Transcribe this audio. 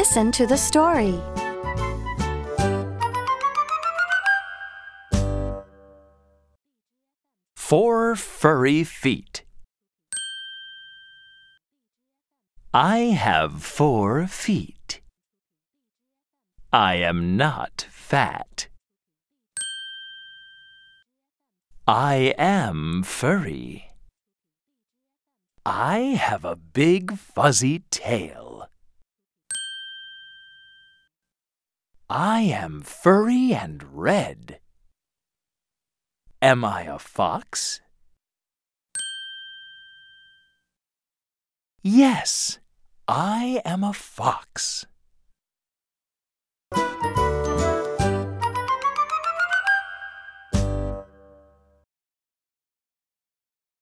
Listen to the story. Four furry feet. I have four feet. I am not fat. I am furry. I have a big fuzzy tail. I am furry and red. Am I a fox? Yes, I am a fox.